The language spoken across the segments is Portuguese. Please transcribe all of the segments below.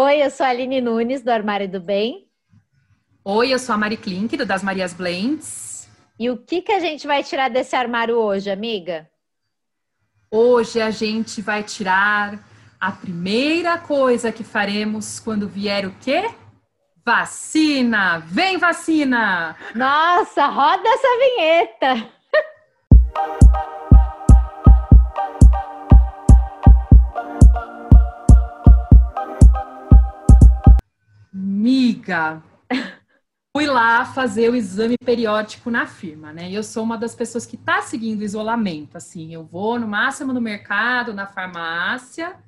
Oi, eu sou a Aline Nunes, do Armário do Bem. Oi, eu sou a Mari Klink, do Das Marias Blends. E o que, que a gente vai tirar desse armário hoje, amiga? Hoje a gente vai tirar a primeira coisa que faremos quando vier o quê? Vacina! Vem vacina! Nossa, roda essa vinheta! Miga, fui lá fazer o exame periódico na firma, né? E eu sou uma das pessoas que está seguindo o isolamento, assim. Eu vou no máximo no mercado, na farmácia,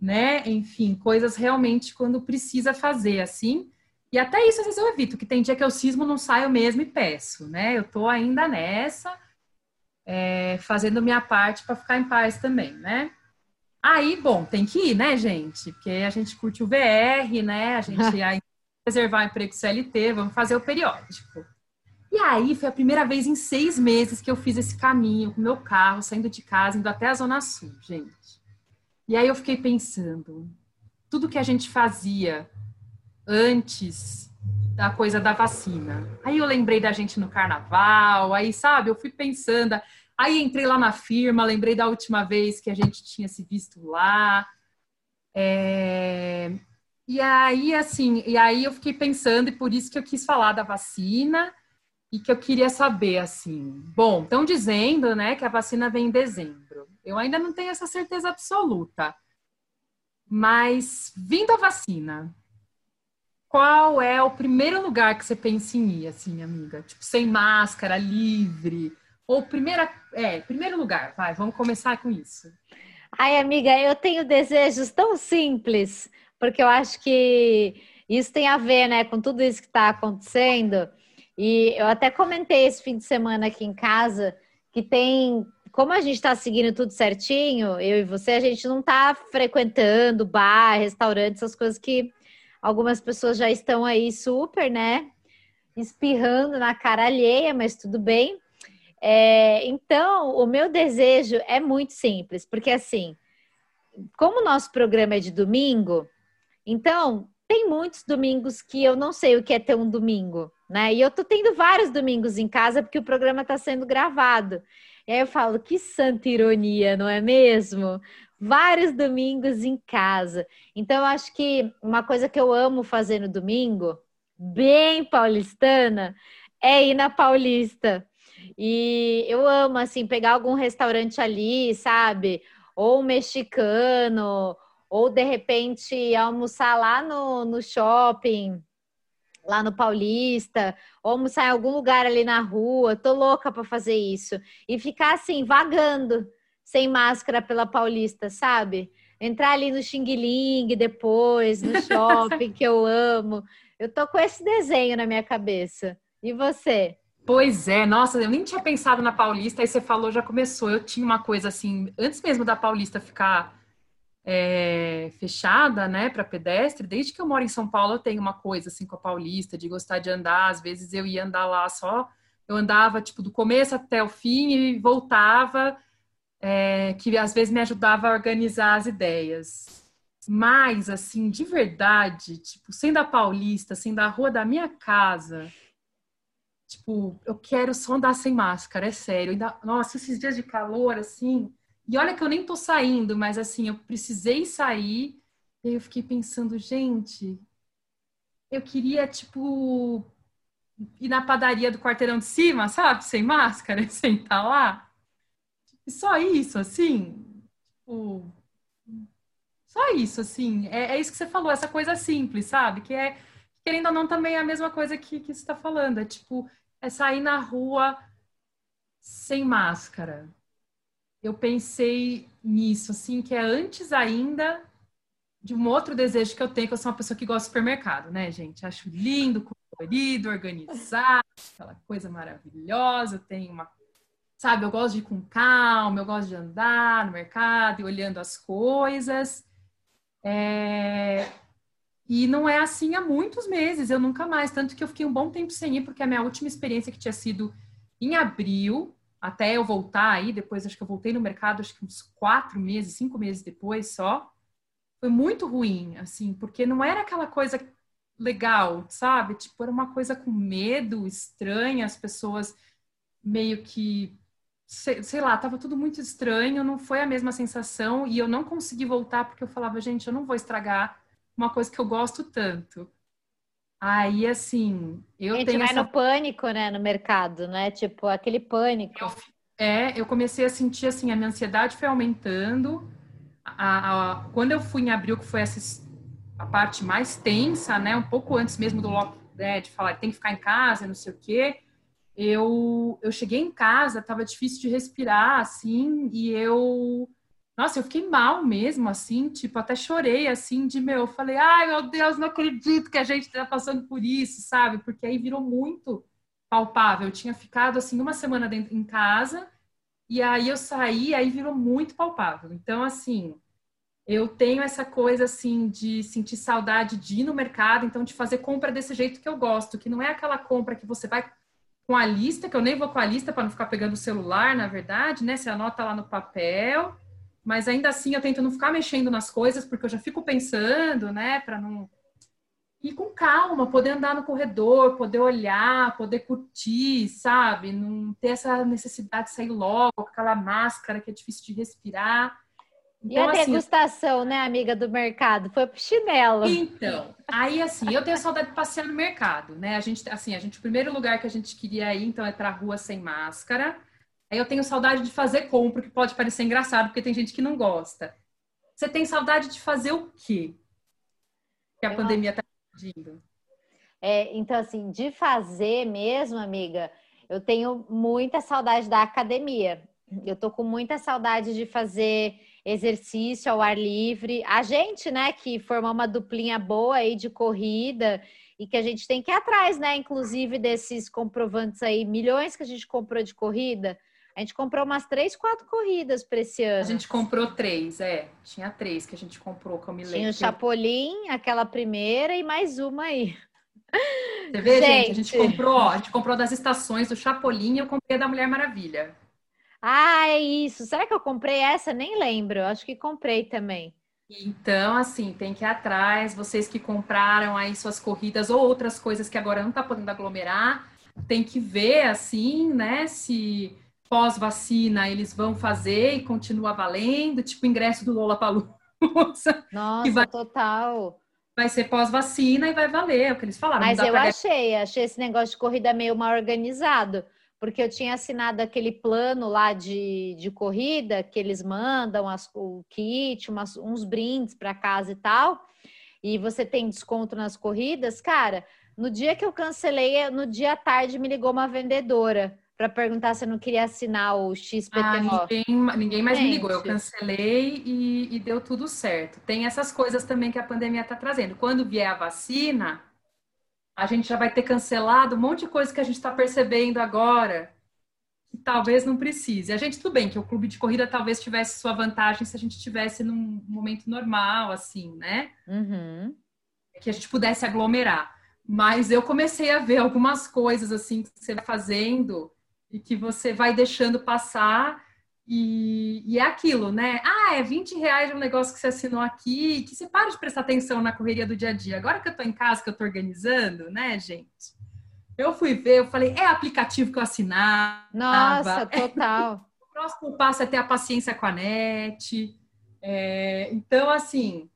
né? Enfim, coisas realmente quando precisa fazer, assim. E até isso às vezes eu evito, que tem dia que eu cismo, não saio mesmo e peço, né? Eu tô ainda nessa, é, fazendo minha parte para ficar em paz também, né? Aí, bom, tem que ir, né, gente? Porque a gente curte o VR, né? A gente ia reservar um emprego CLT, vamos fazer o periódico. E aí foi a primeira vez em seis meses que eu fiz esse caminho com meu carro, saindo de casa, indo até a Zona Sul, gente. E aí eu fiquei pensando, tudo que a gente fazia antes da coisa da vacina. Aí eu lembrei da gente no carnaval, aí, sabe, eu fui pensando, Aí entrei lá na firma, lembrei da última vez que a gente tinha se visto lá. É... E aí, assim, e aí eu fiquei pensando, e por isso que eu quis falar da vacina e que eu queria saber, assim, bom, estão dizendo, né, que a vacina vem em dezembro. Eu ainda não tenho essa certeza absoluta. Mas, vindo a vacina, qual é o primeiro lugar que você pensa em ir, assim, amiga? Tipo, sem máscara, livre, ou primeira, é, primeiro lugar, vai, vamos começar com isso. Ai, amiga, eu tenho desejos tão simples, porque eu acho que isso tem a ver, né, com tudo isso que está acontecendo. E eu até comentei esse fim de semana aqui em casa que tem, como a gente está seguindo tudo certinho, eu e você, a gente não está frequentando bar, restaurante, essas coisas que algumas pessoas já estão aí super, né, espirrando na cara alheia, mas tudo bem. É, então, o meu desejo é muito simples, porque assim, como o nosso programa é de domingo, então tem muitos domingos que eu não sei o que é ter um domingo, né? E eu tô tendo vários domingos em casa porque o programa está sendo gravado. E aí eu falo, que santa ironia, não é mesmo? Vários domingos em casa. Então, eu acho que uma coisa que eu amo fazer no domingo, bem paulistana, é ir na Paulista. E eu amo, assim, pegar algum restaurante ali, sabe? Ou mexicano, ou de repente almoçar lá no, no shopping, lá no Paulista, ou almoçar em algum lugar ali na rua. Tô louca para fazer isso. E ficar assim, vagando, sem máscara pela Paulista, sabe? Entrar ali no Xing Ling depois, no shopping, que eu amo. Eu tô com esse desenho na minha cabeça. E você? Pois é, nossa, eu nem tinha pensado na Paulista, aí você falou, já começou. Eu tinha uma coisa assim, antes mesmo da Paulista ficar é, fechada, né, para pedestre, desde que eu moro em São Paulo, eu tenho uma coisa assim com a Paulista, de gostar de andar. Às vezes eu ia andar lá só, eu andava tipo do começo até o fim e voltava, é, que às vezes me ajudava a organizar as ideias. Mas, assim, de verdade, tipo, sendo a Paulista, sendo a rua da minha casa Tipo, eu quero só andar sem máscara, é sério. Ainda, nossa, esses dias de calor, assim. E olha que eu nem tô saindo, mas assim, eu precisei sair. E eu fiquei pensando, gente, eu queria, tipo, ir na padaria do quarteirão de cima, sabe? Sem máscara, e sentar lá. E só isso, assim. Tipo, só isso, assim. É, é, isso que você falou, essa coisa simples, sabe? Que é querendo ou não, também é a mesma coisa que, que você está falando. É tipo, é sair na rua sem máscara. Eu pensei nisso, assim, que é antes ainda de um outro desejo que eu tenho, que eu sou uma pessoa que gosta de supermercado, né, gente? Acho lindo, colorido, organizado, aquela coisa maravilhosa. Eu tenho uma. Sabe, eu gosto de ir com calma, eu gosto de andar no mercado e olhando as coisas. É... E não é assim há muitos meses, eu nunca mais. Tanto que eu fiquei um bom tempo sem ir, porque a minha última experiência que tinha sido em abril, até eu voltar aí, depois acho que eu voltei no mercado, acho que uns quatro meses, cinco meses depois só, foi muito ruim, assim, porque não era aquela coisa legal, sabe? Tipo, era uma coisa com medo, estranha, as pessoas meio que sei, sei, lá, tava tudo muito estranho, não foi a mesma sensação e eu não consegui voltar porque eu falava, gente, eu não vou estragar uma coisa que eu gosto tanto. Aí, assim, eu Gente, tenho vai essa... no pânico, né, no mercado, né? Tipo, aquele pânico. Eu, é, eu comecei a sentir, assim, a minha ansiedade foi aumentando. A, a, quando eu fui em abril, que foi essa, a parte mais tensa, né, um pouco antes mesmo do lockdown, né, de falar, tem que ficar em casa, não sei o quê, eu, eu cheguei em casa, tava difícil de respirar, assim, e eu nossa, eu fiquei mal mesmo, assim, tipo, até chorei, assim, de meu, eu falei, ai meu Deus, não acredito que a gente tá passando por isso, sabe? Porque aí virou muito palpável. Eu tinha ficado, assim, uma semana dentro, em casa, e aí eu saí, aí virou muito palpável. Então, assim, eu tenho essa coisa, assim, de sentir saudade de ir no mercado, então, de fazer compra desse jeito que eu gosto, que não é aquela compra que você vai com a lista, que eu nem vou com a lista para não ficar pegando o celular, na verdade, né? Você anota lá no papel mas ainda assim eu tento não ficar mexendo nas coisas, porque eu já fico pensando, né, para não. E com calma, poder andar no corredor, poder olhar, poder curtir, sabe? Não ter essa necessidade de sair logo com aquela máscara que é difícil de respirar. Então, e a assim, degustação, né, amiga do mercado? Foi pro chinelo. Então, aí assim, eu tenho saudade de passear no mercado, né? A gente, assim, a gente, o primeiro lugar que a gente queria ir, então, é pra rua sem máscara. Aí eu tenho saudade de fazer compra, que pode parecer engraçado, porque tem gente que não gosta. Você tem saudade de fazer o quê? Que a eu pandemia está pedindo. É, então, assim, de fazer mesmo, amiga, eu tenho muita saudade da academia. Eu tô com muita saudade de fazer exercício ao ar livre. A gente, né, que formou uma duplinha boa aí de corrida e que a gente tem que ir atrás, né, inclusive desses comprovantes aí, milhões que a gente comprou de corrida. A gente comprou umas três, quatro corridas para esse ano. A gente comprou três, é. Tinha três que a gente comprou, que eu me lembro. Tinha o Chapolin, aquela primeira e mais uma aí. Você vê, gente, gente a gente comprou, ó, a gente comprou das estações do Chapolin e eu comprei da Mulher Maravilha. Ah, é isso. Será que eu comprei essa? Nem lembro. Acho que comprei também. Então, assim, tem que ir atrás. Vocês que compraram aí suas corridas ou outras coisas que agora não tá podendo aglomerar, tem que ver, assim, né, se pós-vacina eles vão fazer e continua valendo, tipo ingresso do Lola Palusa. Nossa, vai, total. Vai ser pós-vacina e vai valer, é o que eles falaram. Mas eu achei, achei esse negócio de corrida meio mal organizado, porque eu tinha assinado aquele plano lá de, de corrida que eles mandam as, o kit, umas, uns brindes para casa e tal, e você tem desconto nas corridas, cara. No dia que eu cancelei, no dia à tarde me ligou uma vendedora para perguntar se eu não queria assinar o XPTO. Ah, ninguém, ninguém mais Gente. me ligou. Eu cancelei e, e, deu tudo certo. Tem essas coisas também que a pandemia está trazendo. Quando vier a vacina, a gente já vai ter cancelado um monte de coisa que a gente está percebendo agora. Que talvez não precise. A gente, tudo bem, que o clube de corrida talvez tivesse sua vantagem se a gente tivesse num momento normal, assim, né? Uhum. Que a gente pudesse aglomerar. Mas eu comecei a ver algumas coisas assim que você vai fazendo e que você vai deixando passar e, e, é aquilo, né? Ah, é 20 reais um negócio que você assinou aqui, que você para de prestar atenção na correria do dia a dia. Agora que eu tô em casa, que eu tô organizando, né, gente? Eu fui ver, eu falei, é aplicativo que eu assinava. Nossa, total. o próximo passo é ter a paciência com a net. É, então, assim,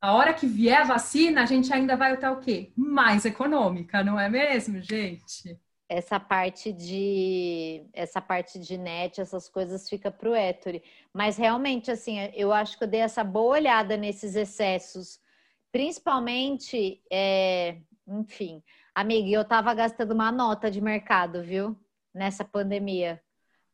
a hora que vier a vacina, a gente ainda vai estar o quê? Mais econômica, não é mesmo, gente? Essa parte de essa parte de net, essas coisas fica para o Ettore. Mas realmente, assim, eu acho que eu dei essa boa olhada nesses excessos, principalmente, é, enfim, amiga, eu estava gastando uma nota de mercado, viu? Nessa pandemia.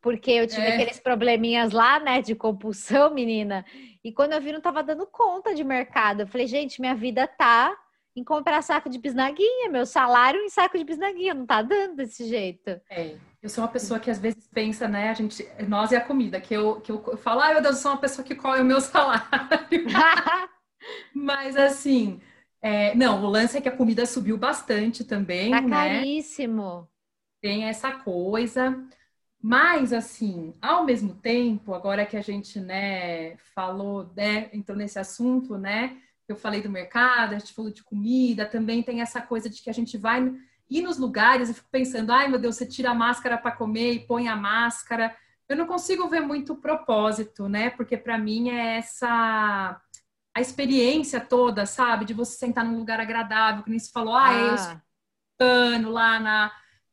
Porque eu tive é. aqueles probleminhas lá, né, de compulsão, menina. E quando eu vi, não estava dando conta de mercado. Eu falei, gente, minha vida tá em comprar saco de bisnaguinha, meu salário em saco de bisnaguinha, não tá dando desse jeito. É, eu sou uma pessoa que às vezes pensa, né, a gente, nós e a comida, que eu, que eu, eu falo, ai meu Deus, eu sou uma pessoa que come o meu salário. Mas assim, é, não, o lance é que a comida subiu bastante também, tá né? caríssimo. Tem essa coisa. Mas, assim, ao mesmo tempo, agora que a gente, né, falou, né, entrou nesse assunto, né, eu falei do mercado, a gente falou de comida, também tem essa coisa de que a gente vai ir nos lugares e fico pensando, ai meu Deus, você tira a máscara para comer e põe a máscara. Eu não consigo ver muito propósito, né? Porque para mim é essa a experiência toda, sabe? De você sentar num lugar agradável, que nem se falou, ah, ah. eu lá na,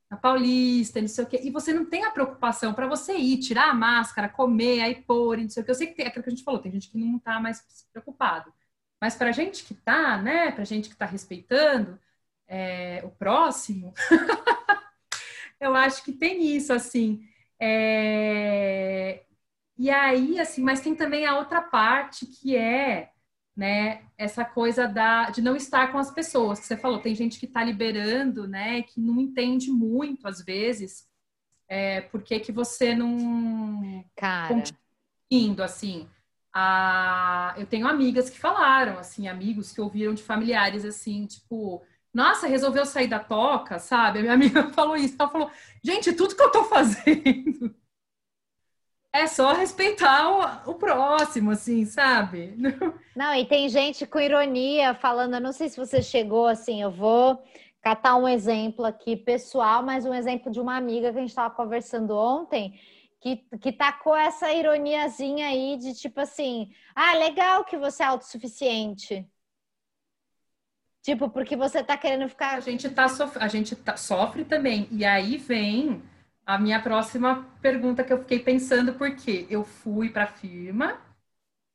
na Paulista, não sei o quê. E você não tem a preocupação para você ir, tirar a máscara, comer, aí pôr, não sei o quê. Eu sei que tem aquilo que a gente falou, tem gente que não tá mais preocupado. Mas para gente que tá, né? Para gente que tá respeitando é, o próximo, eu acho que tem isso, assim. É... E aí, assim, mas tem também a outra parte que é né, essa coisa da, de não estar com as pessoas, que você falou, tem gente que está liberando, né, que não entende muito, às vezes, é, por que, que você não... Cara... Indo, assim, a... eu tenho amigas que falaram, assim, amigos que ouviram de familiares, assim, tipo, nossa, resolveu sair da toca, sabe? A minha amiga falou isso, ela falou, gente, tudo que eu tô fazendo é só respeitar o, o, próximo, assim, sabe? Não, e tem gente com ironia falando, eu não sei se você chegou assim, eu vou catar um exemplo aqui pessoal, mas um exemplo de uma amiga que a gente estava conversando ontem, que, que tacou essa ironiazinha aí de tipo assim, ah, legal que você é autossuficiente. Tipo, porque você tá querendo ficar. A gente, tá sof... a gente tá... sofre também. E aí vem a minha próxima pergunta que eu fiquei pensando, porque eu fui para a firma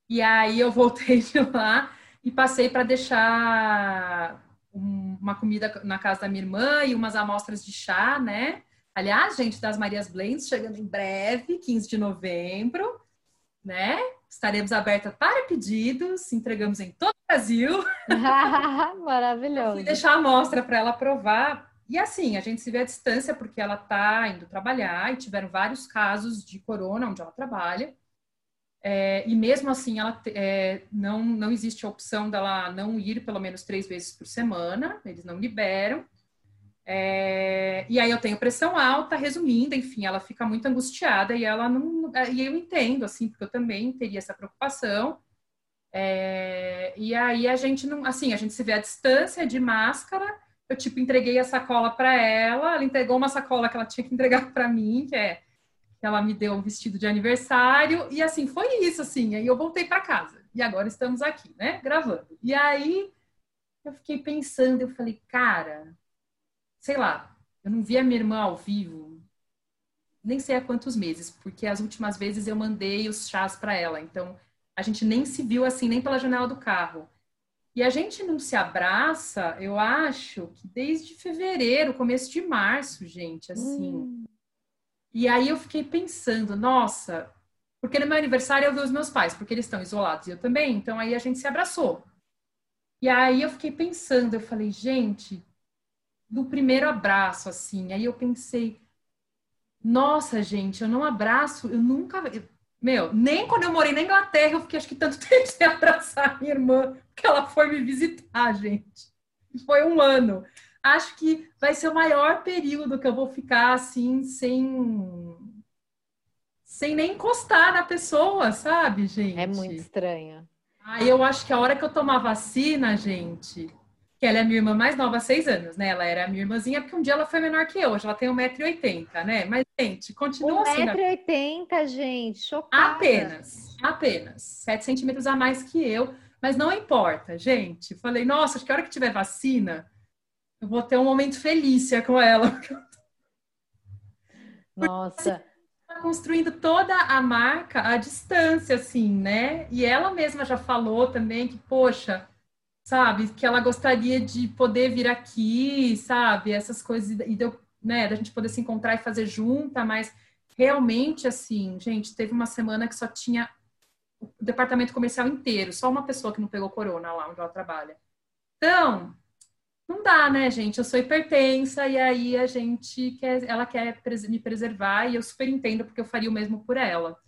e aí eu voltei de lá e passei para deixar uma comida na casa da minha irmã e umas amostras de chá, né? Aliás, gente, das Marias Blends chegando em breve, 15 de novembro, né? Estaremos abertas para pedidos, entregamos em todo o Brasil. Maravilhoso. fui deixar a amostra para ela provar e assim, a gente se vê à distância porque ela está indo trabalhar e tiveram vários casos de corona onde ela trabalha. É, e mesmo assim, ela é, não, não existe a opção dela não ir pelo menos três vezes por semana, eles não liberam. É, e aí eu tenho pressão alta, resumindo, enfim, ela fica muito angustiada e ela não. É, e eu entendo, assim, porque eu também teria essa preocupação. É, e aí a gente não, assim, a gente se vê à distância de máscara eu tipo entreguei a sacola para ela, ela entregou uma sacola que ela tinha que entregar para mim, que é que ela me deu um vestido de aniversário e assim foi isso assim. Aí eu voltei para casa e agora estamos aqui, né, gravando. E aí eu fiquei pensando, eu falei, cara, sei lá, eu não vi a minha irmã ao vivo, nem sei há quantos meses, porque as últimas vezes eu mandei os chás para ela, então a gente nem se viu assim nem pela janela do carro. E a gente não se abraça, eu acho que desde fevereiro, começo de março, gente, assim. Hum. E aí eu fiquei pensando, nossa, porque no meu aniversário eu vi os meus pais, porque eles estão isolados e eu também, então aí a gente se abraçou. E aí eu fiquei pensando, eu falei, gente, no primeiro abraço, assim, aí eu pensei, nossa, gente, eu não abraço, eu nunca. Meu, nem quando eu morei na Inglaterra eu fiquei acho que tanto tempo sem abraçar minha irmã, que ela foi me visitar, gente. Foi um ano. Acho que vai ser o maior período que eu vou ficar assim, sem. sem nem encostar na pessoa, sabe, gente? É muito estranho. Aí eu acho que a hora que eu tomar vacina, gente, que ela é minha irmã mais nova há seis anos, né? Ela era minha irmãzinha, porque um dia ela foi menor que eu, hoje ela tem 1,80m, né? Mas, gente, continua 1, assim. 1,80m, né? gente, chocada. Apenas, apenas. 7 centímetros a mais que eu, mas não importa, gente. Falei, nossa, acho que a hora que tiver vacina, eu vou ter um momento felícia com ela. Nossa. Tá construindo toda a marca à distância, assim, né? E ela mesma já falou também que, poxa sabe? Que ela gostaria de poder vir aqui, sabe? Essas coisas, e deu, né, da gente poder se encontrar e fazer junta, mas realmente, assim, gente, teve uma semana que só tinha o departamento comercial inteiro, só uma pessoa que não pegou corona lá onde ela trabalha. Então, não dá, né, gente? Eu sou hipertensa e aí a gente quer, ela quer me preservar e eu super entendo porque eu faria o mesmo por ela.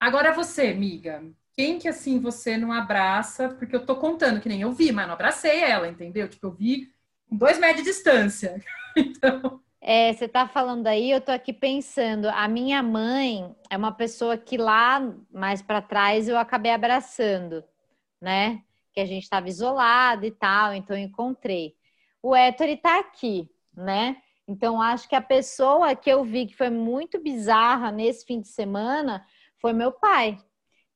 Agora você, amiga, quem que assim você não abraça? Porque eu tô contando que nem eu vi, mas não abracei ela, entendeu? Tipo, eu vi com dois metros de distância. Então. É, você está falando aí, eu estou aqui pensando. A minha mãe é uma pessoa que lá mais para trás eu acabei abraçando, né? Que a gente estava isolado e tal, então eu encontrei. O Héctor está aqui, né? Então acho que a pessoa que eu vi que foi muito bizarra nesse fim de semana foi meu pai.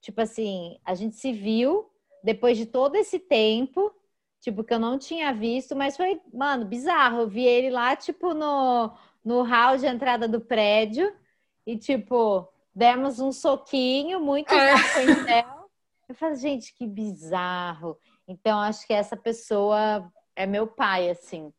Tipo assim, a gente se viu depois de todo esse tempo, tipo, que eu não tinha visto, mas foi, mano, bizarro. Eu vi ele lá, tipo, no, no hall de entrada do prédio e, tipo, demos um soquinho, muito é. Eu falei, gente, que bizarro. Então, acho que essa pessoa é meu pai, assim.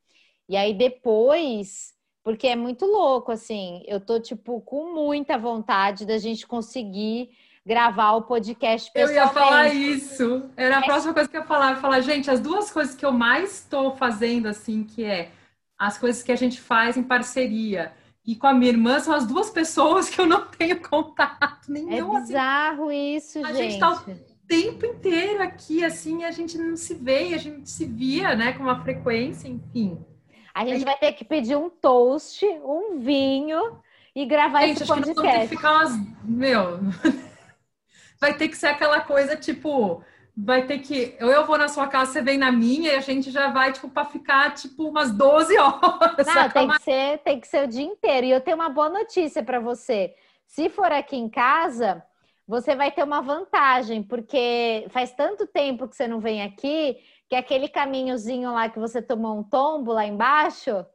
E aí depois, porque é muito louco, assim, eu tô, tipo, com muita vontade da gente conseguir gravar o podcast pessoalmente. Eu ia falar isso. Era a próxima coisa que eu ia falar. Eu ia falar, gente, as duas coisas que eu mais estou fazendo, assim, que é as coisas que a gente faz em parceria e com a minha irmã são as duas pessoas que eu não tenho contato nenhum. É assim. bizarro assim. isso, a gente. A gente tá o tempo inteiro aqui, assim, a gente não se vê, a gente se via, né, com uma frequência, enfim. A gente vai ter que pedir um toast, um vinho e gravar gente, esse podcast. Gente, acho que nós vamos ter que ficar umas... Meu vai ter que ser aquela coisa tipo vai ter que. Ou eu vou na sua casa, você vem na minha, e a gente já vai, tipo, para ficar, tipo, umas 12 horas. Não, tem que, ser, tem que ser o dia inteiro. E eu tenho uma boa notícia para você. Se for aqui em casa, você vai ter uma vantagem, porque faz tanto tempo que você não vem aqui, que aquele caminhozinho lá que você tomou um tombo lá embaixo.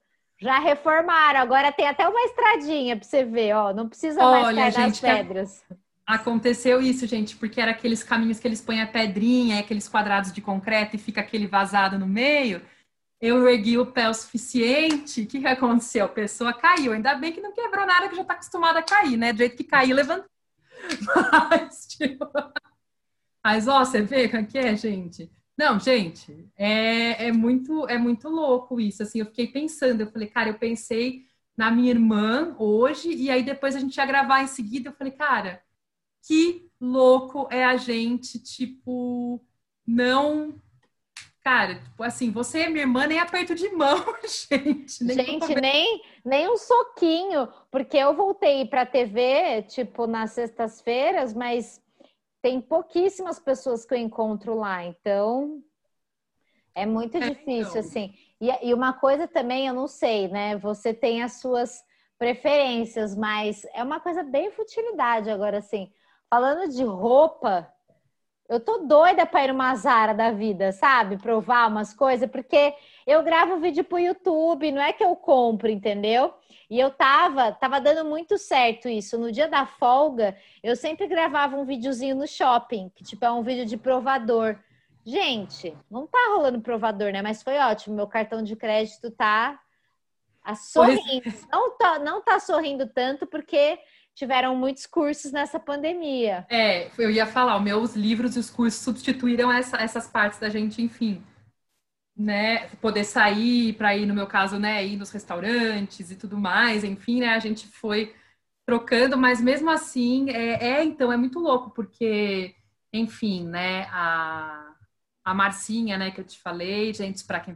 Já reformaram, agora tem até uma estradinha para você ver, ó. Não precisa mais Olha, cair gente, nas pedras. Aconteceu isso, gente, porque era aqueles caminhos que eles põem a pedrinha, aqueles quadrados de concreto e fica aquele vazado no meio. Eu ergui o pé o suficiente, o que, que aconteceu? A pessoa caiu. Ainda bem que não quebrou nada, que já está acostumada a cair, né? Do jeito que caiu, levantou. Mas, tipo... Mas, ó, você vê o que é, gente? Não, gente, é, é, muito, é muito louco isso. Assim, eu fiquei pensando, eu falei, cara, eu pensei na minha irmã hoje, e aí depois a gente ia gravar em seguida, eu falei, cara, que louco é a gente, tipo, não. Cara, tipo assim, você é minha irmã, nem aperto de mão, gente. Nem gente, nem, nem um soquinho, porque eu voltei para a TV, tipo, nas sextas-feiras, mas tem pouquíssimas pessoas que eu encontro lá, então é muito é, difícil, então. assim. E, e uma coisa também, eu não sei, né? Você tem as suas preferências, mas é uma coisa bem futilidade agora, assim. Falando de roupa, eu tô doida para ir numa Zara da vida, sabe? Provar umas coisas, porque eu gravo vídeo pro YouTube, não é que eu compro, entendeu? E eu tava, tava dando muito certo isso. No dia da folga, eu sempre gravava um videozinho no shopping, que tipo é um vídeo de provador. Gente, não tá rolando provador, né? Mas foi ótimo. Meu cartão de crédito tá a sorrindo. Não tá, não tá sorrindo tanto porque tiveram muitos cursos nessa pandemia. É, eu ia falar, os meus livros e os cursos substituíram essa, essas partes da gente, enfim, né, poder sair para ir, no meu caso, né, ir nos restaurantes e tudo mais, enfim, né, a gente foi trocando, mas mesmo assim, é, é então, é muito louco, porque, enfim, né, a, a Marcinha, né, que eu te falei, gente, para quem,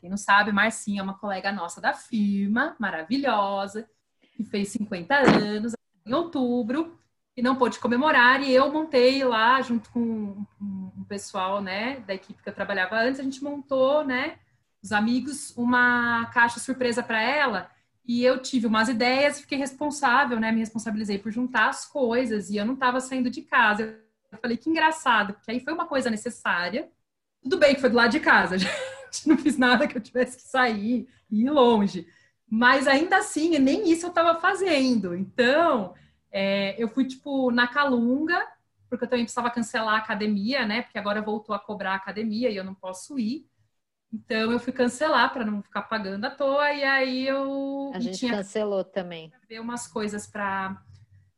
quem não sabe, Marcinha é uma colega nossa da firma, maravilhosa, que fez 50 anos, em outubro e não pôde comemorar. E eu montei lá, junto com um pessoal né, da equipe que eu trabalhava antes, a gente montou, né, os amigos, uma caixa surpresa para ela. E eu tive umas ideias fiquei responsável, né? Me responsabilizei por juntar as coisas e eu não estava saindo de casa. Eu falei que engraçado, porque aí foi uma coisa necessária. Tudo bem que foi do lado de casa, gente. Não fiz nada que eu tivesse que sair e ir longe. Mas ainda assim, nem isso eu estava fazendo. Então, é, eu fui, tipo, na Calunga, porque eu também precisava cancelar a academia, né? Porque agora voltou a cobrar a academia e eu não posso ir. Então, eu fui cancelar para não ficar pagando à toa. E aí eu. A gente tinha cancelou também. Ver umas coisas para.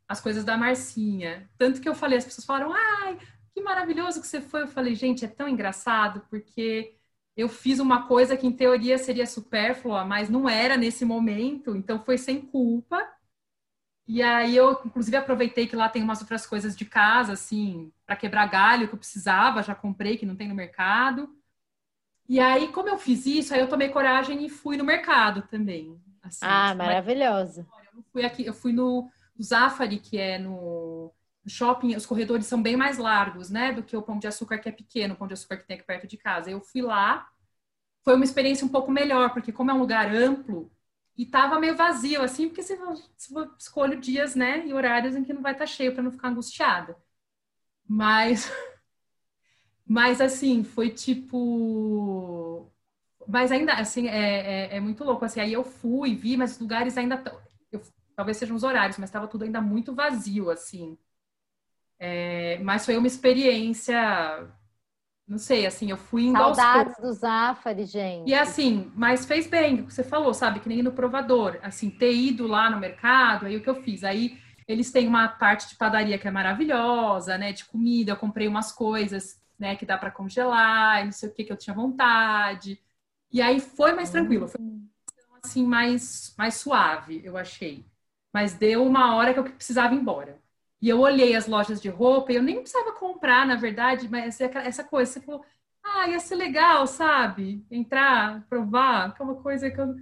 As coisas da Marcinha. Tanto que eu falei, as pessoas falaram, ai, que maravilhoso que você foi. Eu falei, gente, é tão engraçado, porque eu fiz uma coisa que em teoria seria supérflua, mas não era nesse momento, então foi sem culpa. E aí eu, inclusive, aproveitei que lá tem umas outras coisas de casa, assim, para quebrar galho que eu precisava, já comprei, que não tem no mercado. E aí, como eu fiz isso, aí eu tomei coragem e fui no mercado também. Assim, ah, tipo, maravilhosa. Eu fui aqui, eu fui no Zafari, que é no shopping, os corredores são bem mais largos, né, do que o Pão de Açúcar, que é pequeno, o Pão de Açúcar que tem aqui perto de casa. Eu fui lá, foi uma experiência um pouco melhor, porque como é um lugar amplo, e tava meio vazio, assim, porque você, você escolhe dias, né, e horários em que não vai estar tá cheio para não ficar angustiada. Mas, mas assim, foi tipo, mas ainda, assim, é, é, é muito louco, assim, aí eu fui, vi, mas os lugares ainda, eu, talvez sejam os horários, mas estava tudo ainda muito vazio, assim. É, mas foi uma experiência, não sei, assim, eu fui indo Saudades do Zafari, gente. E assim, mas fez bem, o que você falou, sabe? Que nem no provador, assim, ter ido lá no mercado, aí o que eu fiz? Aí eles têm uma parte de padaria que é maravilhosa, né? De comida, eu comprei umas coisas, né? Que dá para congelar, não sei o que que eu tinha vontade. E aí foi mais tranquilo, foi assim mais mais suave, eu achei. Mas deu uma hora que eu precisava ir embora. E eu olhei as lojas de roupa e eu nem precisava comprar, na verdade, mas essa coisa, você falou, ah, ia ser legal, sabe? Entrar, provar, que é uma coisa que eu.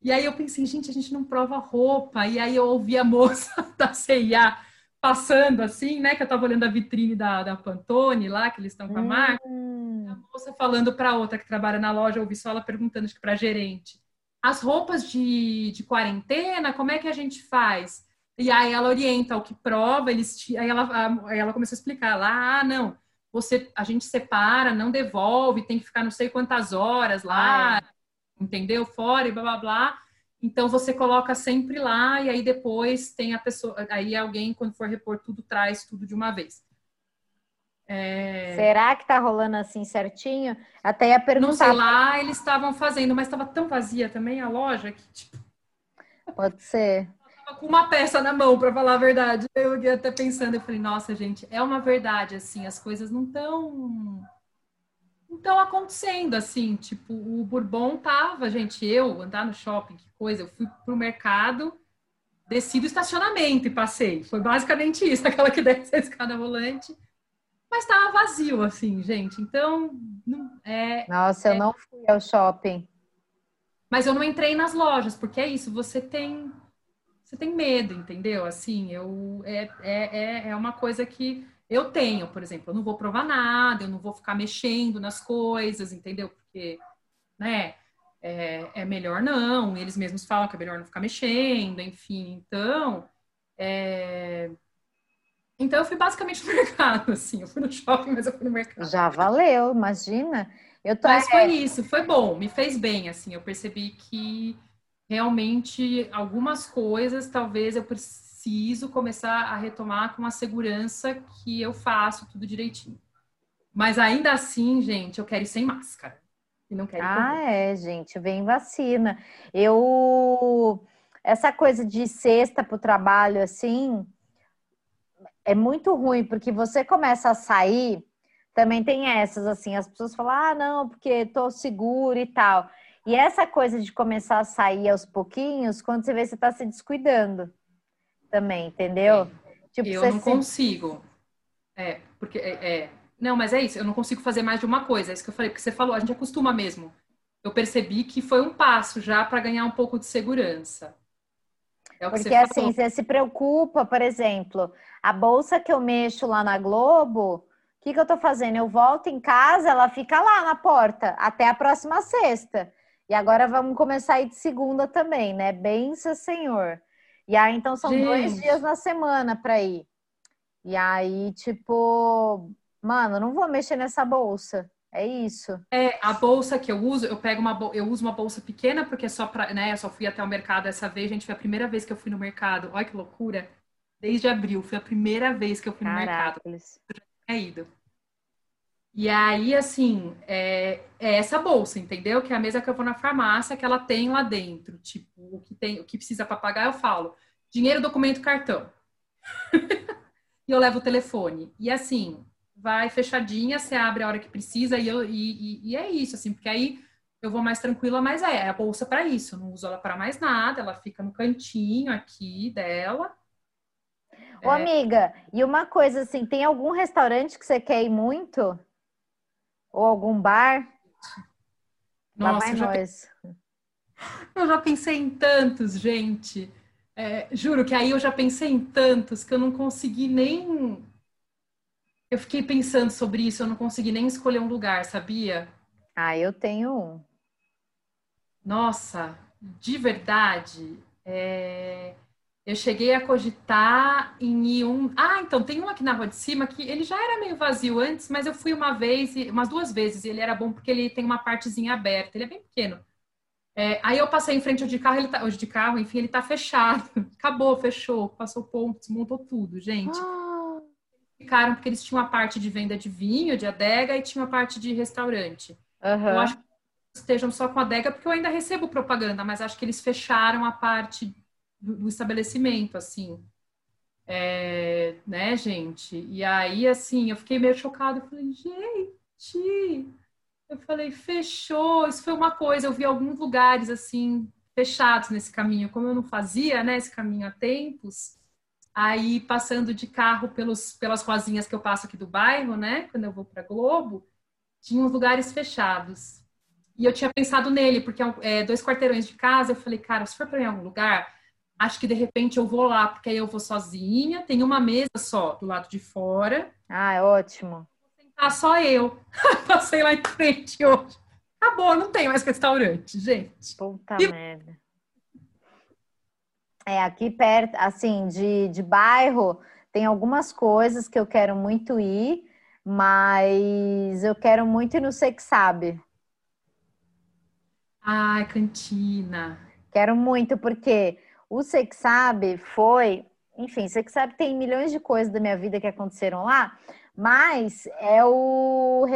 E aí eu pensei, gente, a gente não prova roupa. E aí eu ouvi a moça da CIA passando assim, né? Que eu tava olhando a vitrine da, da Pantone lá, que eles estão com a marca. Hum. A moça falando para outra que trabalha na loja, eu ouvi só ela perguntando, acho que pra gerente. As roupas de, de quarentena, como é que a gente faz? E aí ela orienta o que prova, eles aí ela, aí ela começou a explicar lá, ah, não, você a gente separa, não devolve, tem que ficar não sei quantas horas lá, ah, é. entendeu? Fora e blá blá blá. Então você coloca sempre lá e aí depois tem a pessoa, aí alguém quando for repor tudo traz tudo de uma vez. É... Será que tá rolando assim certinho? Até ia perguntar. Não sei lá, eles estavam fazendo, mas estava tão vazia também a loja que tipo... Pode ser com uma peça na mão, para falar a verdade. Eu ia até pensando, eu falei, nossa, gente, é uma verdade, assim, as coisas não estão não estão acontecendo, assim, tipo, o Bourbon tava, gente, eu andar no shopping, que coisa, eu fui pro mercado, desci do estacionamento e passei. Foi basicamente isso, aquela que desce a escada volante. Mas estava vazio, assim, gente. Então, não, é. Nossa, é... eu não fui ao shopping. Mas eu não entrei nas lojas, porque é isso, você tem você tem medo, entendeu? Assim, eu é, é, é, é uma coisa que eu tenho, por exemplo, eu não vou provar nada, eu não vou ficar mexendo nas coisas, entendeu? Porque, né, é, é melhor não, eles mesmos falam que é melhor não ficar mexendo, enfim, então, é... então eu fui basicamente no mercado, assim, eu fui no shopping, mas eu fui no mercado. Já valeu, imagina. Eu tô... Mas foi isso, foi bom, me fez bem, assim, eu percebi que realmente algumas coisas talvez eu preciso começar a retomar com a segurança que eu faço tudo direitinho. Mas ainda assim, gente, eu quero ir sem máscara. E não quero ah, é, gente, vem vacina. Eu essa coisa de sexta para o trabalho assim é muito ruim porque você começa a sair também tem essas assim as pessoas falam ah não porque tô seguro e tal e essa coisa de começar a sair aos pouquinhos, quando você vê, você está se descuidando também, entendeu? Tipo, eu não se... consigo. É, porque é, é, Não, mas é isso, eu não consigo fazer mais de uma coisa, é isso que eu falei, porque você falou, a gente acostuma mesmo. Eu percebi que foi um passo já para ganhar um pouco de segurança. É porque você assim, você se preocupa, por exemplo, a bolsa que eu mexo lá na Globo, o que, que eu tô fazendo? Eu volto em casa, ela fica lá na porta até a próxima sexta. E agora vamos começar aí de segunda também, né? Bença, Senhor. E aí, então, são Gente. dois dias na semana para ir. E aí, tipo, mano, não vou mexer nessa bolsa. É isso. É, a bolsa que eu uso, eu pego uma eu uso uma bolsa pequena porque é só para, né, eu só fui até o mercado essa vez, gente, foi a primeira vez que eu fui no mercado. Olha que loucura. Desde abril, foi a primeira vez que eu fui no mercado. Eu já tinha ido. E aí, assim, é, é, essa bolsa, entendeu? Que é a mesa que eu vou na farmácia, que ela tem lá dentro. Tipo, o que, tem, o que precisa para pagar, eu falo. Dinheiro, documento, cartão. e eu levo o telefone. E assim, vai fechadinha, você abre a hora que precisa e, eu, e, e, e é isso, assim, porque aí eu vou mais tranquila, mas é, é a bolsa para isso. Eu não uso ela para mais nada, ela fica no cantinho aqui dela. Ô, é... amiga, e uma coisa assim, tem algum restaurante que você quer ir muito? Ou algum bar? Nossa, já... Eu já pensei em tantos, gente. É, juro que aí eu já pensei em tantos que eu não consegui nem. Eu fiquei pensando sobre isso, eu não consegui nem escolher um lugar, sabia? Ah, eu tenho um. Nossa, de verdade. É... Eu cheguei a cogitar em ir um. Ah, então tem um aqui na rua de cima que ele já era meio vazio antes, mas eu fui uma vez, umas duas vezes, e ele era bom porque ele tem uma partezinha aberta, ele é bem pequeno. É, aí eu passei em frente ao de carro, ele tá, hoje de carro, enfim, ele tá fechado. Acabou, fechou, passou ponto, desmontou tudo, gente. Ah. Ficaram porque eles tinham a parte de venda de vinho, de adega, e tinha a parte de restaurante. Uhum. Eu acho que estejam só com a adega porque eu ainda recebo propaganda, mas acho que eles fecharam a parte do, estabelecimento, assim. É, né, gente? E aí, assim, eu fiquei meio chocada. Eu falei, gente, eu falei, fechou. Isso foi uma coisa. Eu vi alguns lugares, assim, fechados nesse caminho. Como eu não fazia, né, esse caminho há tempos, aí passando de carro pelos, pelas rosinhas que eu passo aqui do bairro, né, quando eu vou para Globo, tinha uns lugares fechados. E eu tinha pensado nele, porque é, dois quarteirões de casa, eu falei, cara, se for para algum lugar, acho que de repente eu vou lá, porque aí eu vou sozinha, tem uma mesa só do lado de fora. Ah, é ótimo. Vou sentar só eu. Passei lá em frente hoje. Acabou, não tem mais restaurante, gente. Puta e... merda. É, aqui perto, assim, de, de bairro, tem algumas coisas que eu quero muito ir, mas eu quero muito ir no Sei Que Sabe. Ai, cantina. Quero muito, porque o Sabe foi, enfim, Sabe tem milhões de coisas da minha vida que aconteceram lá, mas é o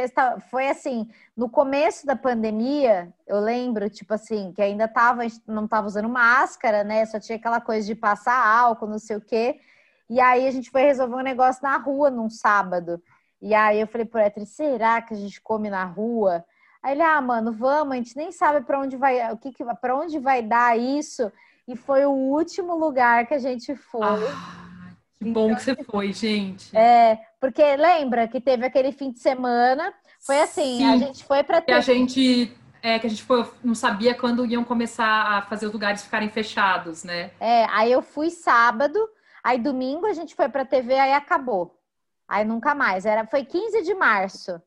foi assim, no começo da pandemia, eu lembro, tipo assim, que ainda tava, não tava usando máscara, né? Só tinha aquela coisa de passar álcool, não sei o quê. E aí a gente foi resolver um negócio na rua num sábado. E aí eu falei pro Etri, será que a gente come na rua? Aí ele, ah, mano, vamos, a gente nem sabe para onde vai, o que, que para onde vai dar isso e foi o último lugar que a gente foi. Ah, que então, bom que você foi, gente. É, porque lembra que teve aquele fim de semana, foi assim, Sim, a gente foi para ter... a gente é que a gente foi, não sabia quando iam começar a fazer os lugares ficarem fechados, né? É, aí eu fui sábado, aí domingo a gente foi para TV, aí acabou. Aí nunca mais. Era foi 15 de março.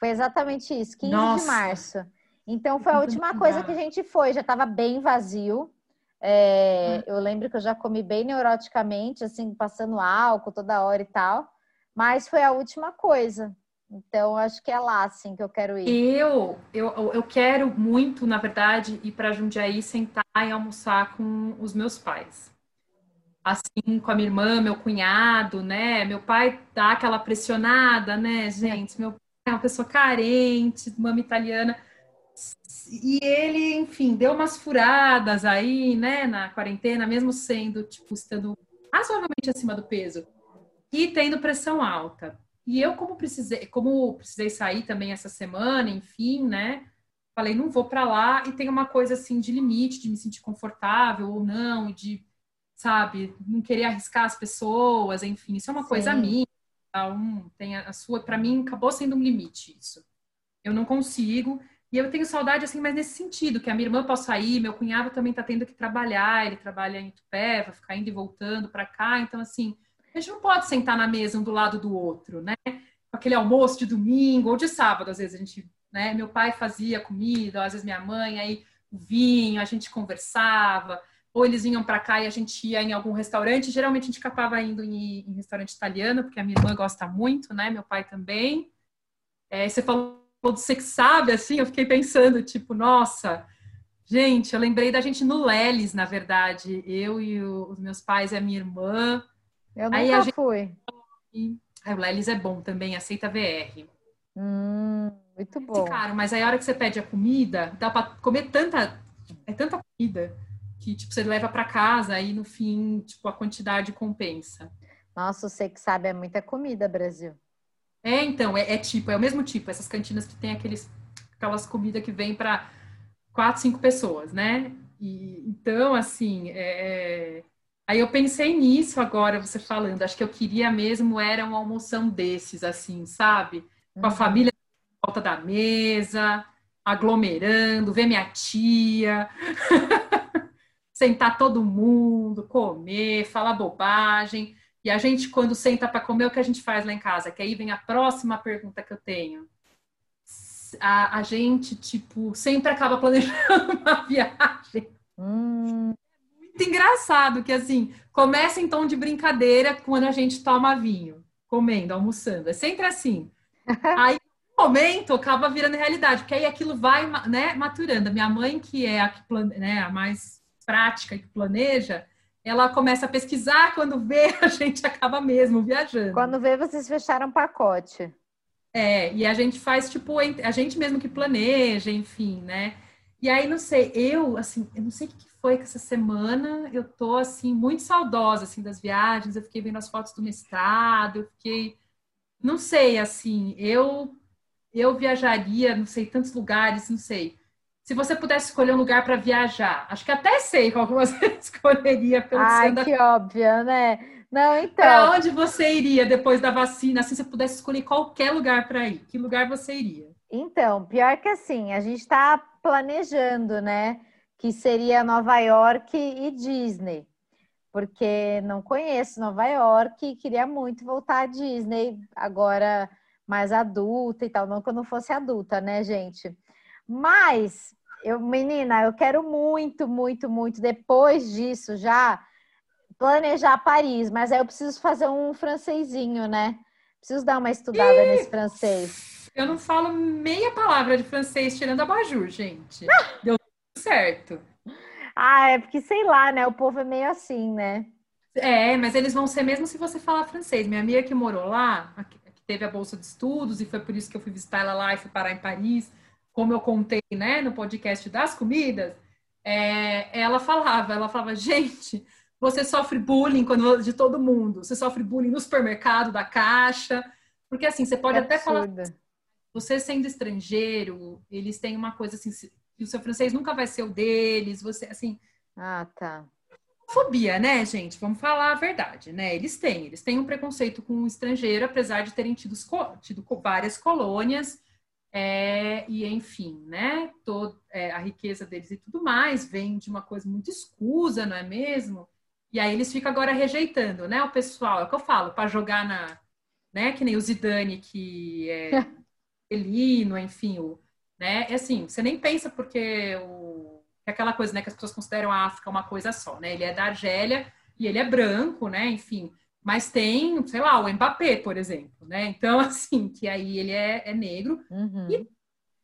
Foi exatamente isso, 15 Nossa. de março. Então foi a última coisa que a gente foi, já estava bem vazio. É, hum. Eu lembro que eu já comi bem neuroticamente, assim, passando álcool toda hora e tal. Mas foi a última coisa. Então, acho que é lá, assim, que eu quero ir. Eu, eu, eu quero muito, na verdade, ir para Jundiaí sentar e almoçar com os meus pais. Assim, com a minha irmã, meu cunhado, né? Meu pai dá aquela pressionada, né, gente? Meu pai é uma pessoa carente, mama italiana e ele, enfim, deu umas furadas aí, né, na quarentena, mesmo sendo, tipo, estando razoavelmente acima do peso e tendo pressão alta. E eu, como precisei, como precisei sair também essa semana, enfim, né, falei, não vou para lá e tem uma coisa assim de limite, de me sentir confortável ou não, de, sabe, não querer arriscar as pessoas, enfim, isso é uma Sim. coisa minha. Um, tem a sua, para mim, acabou sendo um limite isso. Eu não consigo. E eu tenho saudade, assim, mas nesse sentido, que a minha irmã possa ir, meu cunhado também está tendo que trabalhar, ele trabalha em Itupé, vai ficar indo e voltando para cá, então, assim, a gente não pode sentar na mesa um do lado do outro, né? Com aquele almoço de domingo ou de sábado, às vezes a gente, né? Meu pai fazia comida, às vezes minha mãe, aí o vinho, a gente conversava, ou eles vinham para cá e a gente ia em algum restaurante, geralmente a gente acabava indo em, em restaurante italiano, porque a minha irmã gosta muito, né? Meu pai também. É, você falou do Você Que Sabe, assim, eu fiquei pensando, tipo, nossa, gente, eu lembrei da gente no Leles, na verdade, eu e o, os meus pais e a minha irmã. Eu nunca Aí a gente... fui. Aí, o Leles é bom também, aceita VR. Hum, muito bom. Caro, mas aí a hora que você pede a comida, dá para comer tanta, é tanta comida que tipo você leva para casa e no fim, tipo a quantidade compensa. Nossa, você que sabe é muita comida, Brasil. É, então, é, é, tipo, é o mesmo tipo, essas cantinas que tem aqueles, aquelas comidas que vêm para quatro, cinco pessoas, né? E, então, assim, é, é... aí eu pensei nisso agora, você falando, acho que eu queria mesmo era uma almoção desses, assim, sabe? Com a uhum. família em volta da mesa, aglomerando, ver minha tia, sentar todo mundo, comer, falar bobagem. E a gente, quando senta para comer, o que a gente faz lá em casa? Que aí vem a próxima pergunta que eu tenho. A, a gente, tipo, sempre acaba planejando uma viagem. Hum. Muito engraçado que, assim, começa em tom de brincadeira quando a gente toma vinho, comendo, almoçando. É sempre assim. Aí, no momento, acaba virando realidade, porque aí aquilo vai né, maturando. A minha mãe, que é a, que plane... né, a mais prática que planeja, ela começa a pesquisar, quando vê, a gente acaba mesmo viajando. Quando vê, vocês fecharam um pacote. É, e a gente faz, tipo, a gente mesmo que planeja, enfim, né? E aí, não sei, eu, assim, eu não sei o que foi que essa semana eu tô, assim, muito saudosa, assim, das viagens, eu fiquei vendo as fotos do mestrado, eu fiquei, não sei, assim, eu, eu viajaria, não sei, tantos lugares, não sei, se você pudesse escolher um lugar para viajar, acho que até sei qual que você escolheria pelo Ai, que óbvio, né? Não, então. Para onde você iria depois da vacina? Assim, se você pudesse escolher qualquer lugar para ir, que lugar você iria? Então, pior que assim, a gente está planejando, né? Que seria Nova York e Disney. Porque não conheço Nova York e queria muito voltar à Disney agora mais adulta e tal. Não que eu não fosse adulta, né, gente? Mas, eu, menina, eu quero muito, muito, muito, depois disso já planejar Paris, mas aí eu preciso fazer um francesinho, né? Preciso dar uma estudada Ih, nesse francês. Eu não falo meia palavra de francês tirando a Bajur, gente. Deu certo. Ah, é porque sei lá, né? O povo é meio assim, né? É, mas eles vão ser mesmo se você falar francês. Minha amiga que morou lá, que teve a bolsa de estudos, e foi por isso que eu fui visitar ela lá e fui parar em Paris como eu contei, né, no podcast das comidas, é, ela falava, ela falava, gente, você sofre bullying quando, de todo mundo, você sofre bullying no supermercado, da caixa, porque assim, você pode é até absurdo. falar, você sendo estrangeiro, eles têm uma coisa assim, que o seu francês nunca vai ser o deles, você, assim... Ah, tá. Fobia, né, gente? Vamos falar a verdade, né? Eles têm, eles têm um preconceito com o estrangeiro, apesar de terem tido, tido várias colônias, é, e enfim, né? Todo, é, a riqueza deles e tudo mais vem de uma coisa muito escusa, não é mesmo? E aí eles ficam agora rejeitando, né? O pessoal, é o que eu falo, para jogar na, né? Que nem o Zidane, que é elino, enfim, o, né? É assim, você nem pensa porque o, é aquela coisa, né? Que as pessoas consideram a África uma coisa só, né? Ele é da Argélia e ele é branco, né? Enfim, mas tem, sei lá, o Mbappé, por exemplo, né? Então, assim, que aí ele é, é negro. Uhum. E,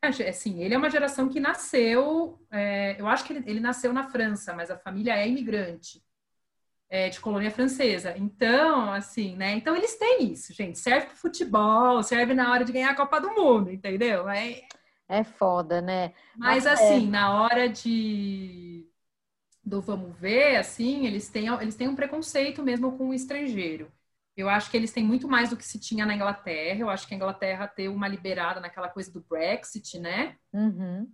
assim, ele é uma geração que nasceu, é, eu acho que ele, ele, nasceu na França, mas a família é imigrante, é, de colônia francesa. Então, assim, né? Então, eles têm isso, gente. Serve para futebol, serve na hora de ganhar a Copa do Mundo, entendeu? É, é foda, né? Mas, mas assim, é... na hora de do vamos ver, assim, eles têm, eles têm um preconceito mesmo com o estrangeiro. Eu acho que eles têm muito mais do que se tinha na Inglaterra. Eu acho que a Inglaterra tem uma liberada naquela coisa do Brexit, né? Uhum.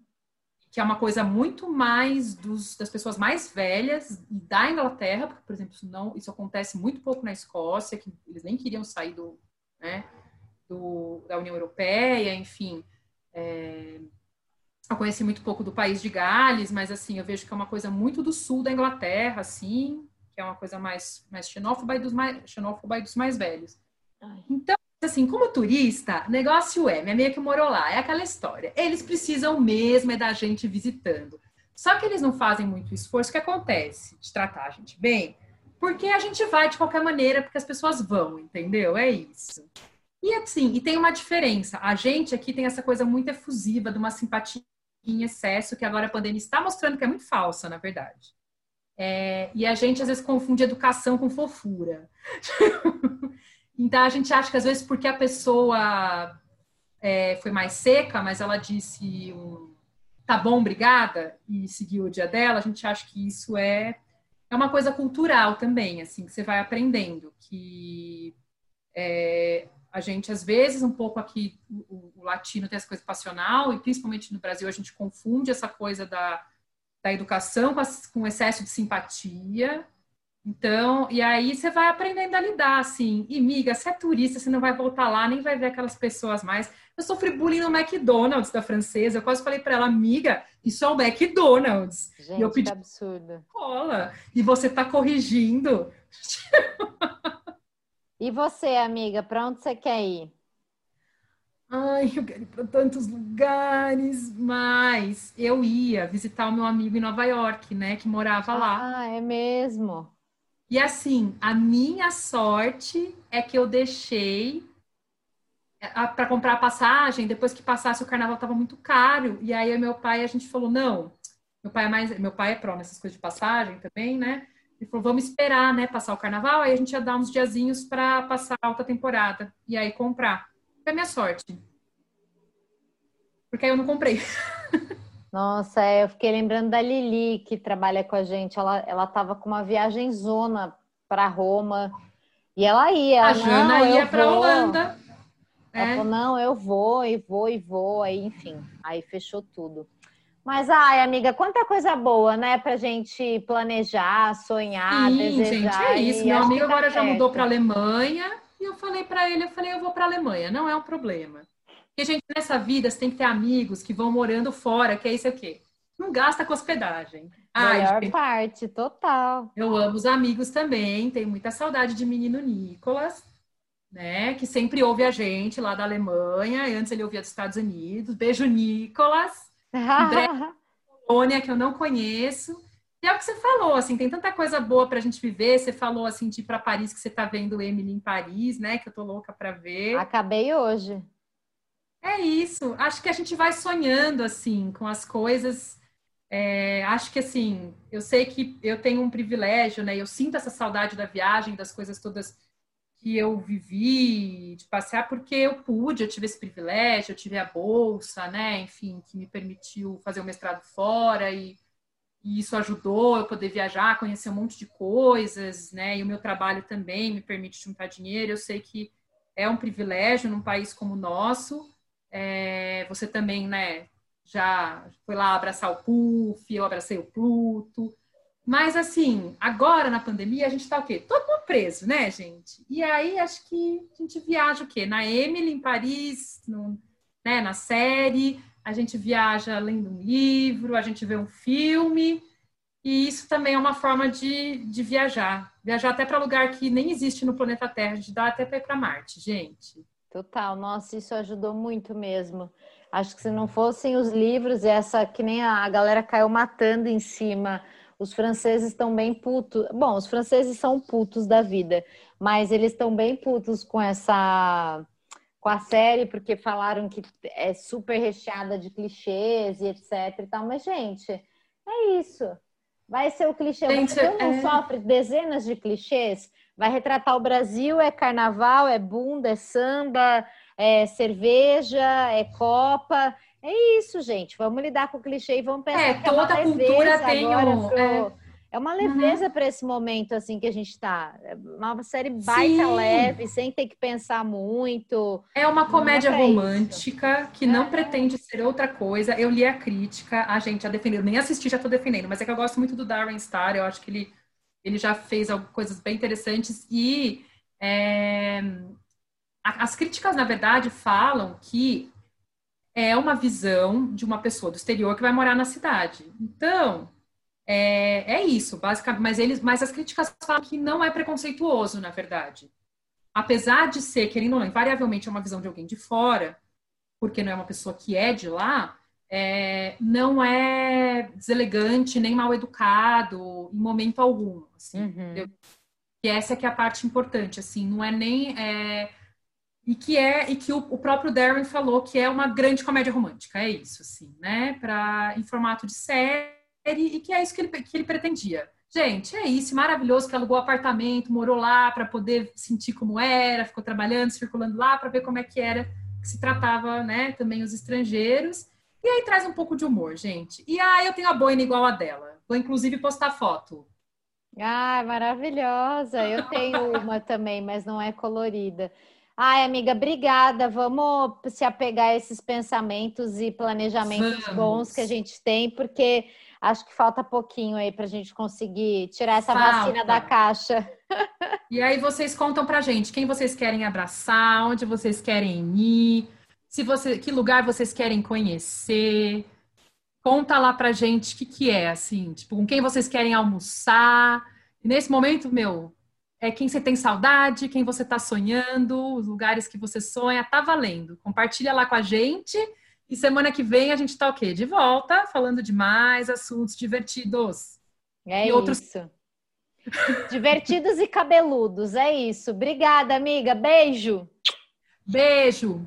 Que é uma coisa muito mais dos, das pessoas mais velhas da Inglaterra, porque, por exemplo, isso, não, isso acontece muito pouco na Escócia, que eles nem queriam sair do, né, do, da União Europeia, enfim. É, eu conheci muito pouco do país de Gales, mas assim, eu vejo que é uma coisa muito do sul da Inglaterra, assim, que é uma coisa mais, mais xenófoba e dos mais, xenófoba e dos mais velhos. Ai. Então, assim, como turista, negócio é, minha amiga que morou lá, é aquela história. Eles precisam mesmo é da gente visitando. Só que eles não fazem muito esforço. O que acontece? De tratar a gente bem, porque a gente vai de qualquer maneira, porque as pessoas vão, entendeu? É isso. E assim, e tem uma diferença. A gente aqui tem essa coisa muito efusiva de uma simpatia em excesso, que agora a pandemia está mostrando que é muito falsa, na verdade. É, e a gente às vezes confunde educação com fofura. então a gente acha que às vezes porque a pessoa é, foi mais seca, mas ela disse um tá bom, obrigada, e seguiu o dia dela, a gente acha que isso é, é uma coisa cultural também, assim, que você vai aprendendo, que é, a gente, às vezes, um pouco aqui, o, o, latino tem essa coisa passional, e principalmente no Brasil, a gente confunde essa coisa da, da educação com, a, com excesso de simpatia. Então, e aí você vai aprendendo a lidar, assim. E, miga, se é turista, você não vai voltar lá, nem vai ver aquelas pessoas mais. Eu sofri bullying no McDonald's da francesa. Eu quase falei para ela, amiga, isso é o McDonald's. Gente, e eu pedi, que absurdo. Cola. E você tá corrigindo. E você, amiga, para onde você quer ir? Ai, eu quero ir para tantos lugares, mas eu ia visitar o meu amigo em Nova York, né, que morava lá. Ah, é mesmo. E assim, a minha sorte é que eu deixei é, para comprar a passagem, depois que passasse o carnaval estava muito caro, e aí meu pai a gente falou: "Não, meu pai é mais, meu pai é pró nessas coisas de passagem também, né? Ele falou: "Vamos esperar, né, passar o carnaval, aí a gente ia dar uns diazinhos para passar a alta temporada e aí comprar". Foi a minha sorte. Porque aí eu não comprei. Nossa, é, eu fiquei lembrando da Lili, que trabalha com a gente. Ela, ela tava com uma viagem zona para Roma. E ela ia. A Jana ia para Holanda. Ela é. falou, não, eu vou, e vou, e vou. Aí, enfim, aí fechou tudo. Mas, ai, amiga, quanta coisa boa, né? Pra gente planejar, sonhar, Sim, desejar. gente, é isso. Meu amigo tá agora perto. já mudou pra Alemanha. E eu falei para ele, eu falei, eu vou pra Alemanha. Não é um problema. Porque, gente, nessa vida você tem que ter amigos que vão morando fora, que é isso aqui. Não gasta com hospedagem. Ai, Melhor gente, parte, total. Eu amo os amigos também, tenho muita saudade de menino Nicolas, né? Que sempre ouve a gente lá da Alemanha, antes ele ouvia dos Estados Unidos. Beijo, Nicolas. Polônia, que eu não conheço. E é o que você falou, assim, tem tanta coisa boa pra gente viver. Você falou, assim, de ir pra Paris, que você tá vendo Emily em Paris, né? Que eu tô louca pra ver. Acabei hoje. É isso. Acho que a gente vai sonhando assim com as coisas. É, acho que assim, eu sei que eu tenho um privilégio, né? Eu sinto essa saudade da viagem, das coisas todas que eu vivi, de passear, porque eu pude, eu tive esse privilégio, eu tive a bolsa, né? Enfim, que me permitiu fazer o mestrado fora e, e isso ajudou eu poder viajar, conhecer um monte de coisas, né? E o meu trabalho também me permite juntar dinheiro. Eu sei que é um privilégio num país como o nosso. É, você também, né, já foi lá abraçar o Puff, eu abracei o Pluto. Mas, assim, agora na pandemia, a gente tá o quê? Todo mundo preso, né, gente? E aí, acho que a gente viaja o quê? Na Emily, em Paris, no, né, na série, a gente viaja lendo um livro, a gente vê um filme. E isso também é uma forma de, de viajar. Viajar até para lugar que nem existe no planeta Terra. Gente dá até para ir para Marte, gente. Total, nossa, isso ajudou muito mesmo. Acho que se não fossem os livros essa que nem a galera caiu matando em cima, os franceses estão bem putos. Bom, os franceses são putos da vida, mas eles estão bem putos com essa com a série porque falaram que é super recheada de clichês e etc e tal, mas gente, é isso. Vai ser o clichê. Gente, Você não é... sofre dezenas de clichês Vai retratar o Brasil, é carnaval, é bunda, é samba, é cerveja, é copa. É isso, gente. Vamos lidar com o clichê e vamos pensar é, que toda é uma cultura tem um, pro... é... é... uma leveza uhum. para esse momento assim que a gente está. É uma série baita Sim. leve, sem ter que pensar muito. É uma comédia é romântica isso. que não é. pretende ser outra coisa. Eu li a crítica, a gente já defendeu, nem assisti, já estou defendendo, mas é que eu gosto muito do Darren Star, eu acho que ele ele já fez coisas bem interessantes e é, as críticas, na verdade, falam que é uma visão de uma pessoa do exterior que vai morar na cidade. Então, é, é isso, basicamente. Mas, eles, mas as críticas falam que não é preconceituoso, na verdade. Apesar de ser, querendo ou não, invariavelmente é uma visão de alguém de fora, porque não é uma pessoa que é de lá, é, não é deselegante nem mal educado em momento algum. Assim, uhum. E essa que é a parte importante, assim, não é nem é, e que é e que o, o, próprio Darren falou que é uma grande comédia romântica, é isso, assim, né? Para em formato de série e que é isso que ele, que ele pretendia. Gente, é isso, maravilhoso que alugou apartamento, morou lá para poder sentir como era, ficou trabalhando, circulando lá para ver como é que era que se tratava, né? Também os estrangeiros. E aí traz um pouco de humor, gente. E aí ah, eu tenho a boina igual a dela. Vou inclusive postar foto. Ah, maravilhosa. Eu tenho uma também, mas não é colorida. Ai, amiga, obrigada. Vamos se apegar a esses pensamentos e planejamentos Vamos. bons que a gente tem, porque acho que falta pouquinho aí para a gente conseguir tirar essa falta. vacina da caixa. E aí vocês contam pra gente quem vocês querem abraçar, onde vocês querem ir, se você, que lugar vocês querem conhecer. Conta lá pra gente o que, que é, assim, tipo, com quem vocês querem almoçar. E nesse momento, meu, é quem você tem saudade, quem você está sonhando, os lugares que você sonha, tá valendo. Compartilha lá com a gente. E semana que vem a gente tá o quê? De volta, falando de mais assuntos divertidos. É e isso. Outros... Divertidos e cabeludos, é isso. Obrigada, amiga. Beijo. Beijo.